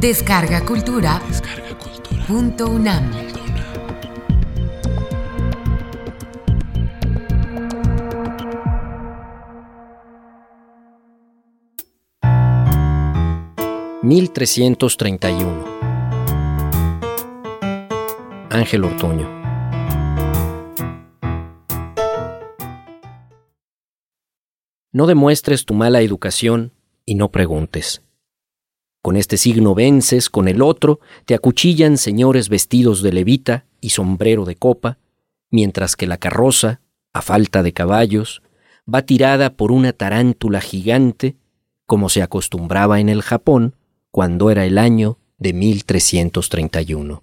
Descarga Cultura. Punto UNAM. «1331». Ángel Ortuño. No demuestres tu mala educación y no preguntes. Con este signo vences, con el otro te acuchillan señores vestidos de levita y sombrero de copa, mientras que la carroza, a falta de caballos, va tirada por una tarántula gigante, como se acostumbraba en el Japón cuando era el año de 1331.